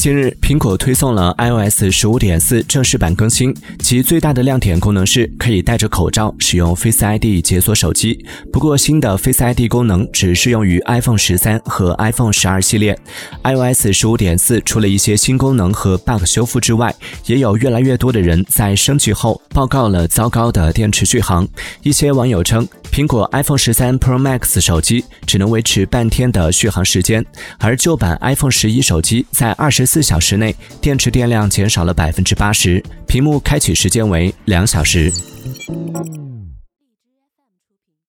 近日，苹果推送了 iOS 十五点四正式版更新，其最大的亮点功能是可以戴着口罩使用 Face ID 解锁手机。不过，新的 Face ID 功能只适用于 iPhone 十三和 iPhone 十二系列。iOS 十五点四除了一些新功能和 bug 修复之外，也有越来越多的人在升级后报告了糟糕的电池续航。一些网友称，苹果 iPhone 十三 Pro Max 手机只能维持半天的续航时间，而旧版 iPhone 十一手机在二十。四小时内，电池电量减少了百分之八十，屏幕开启时间为两小时。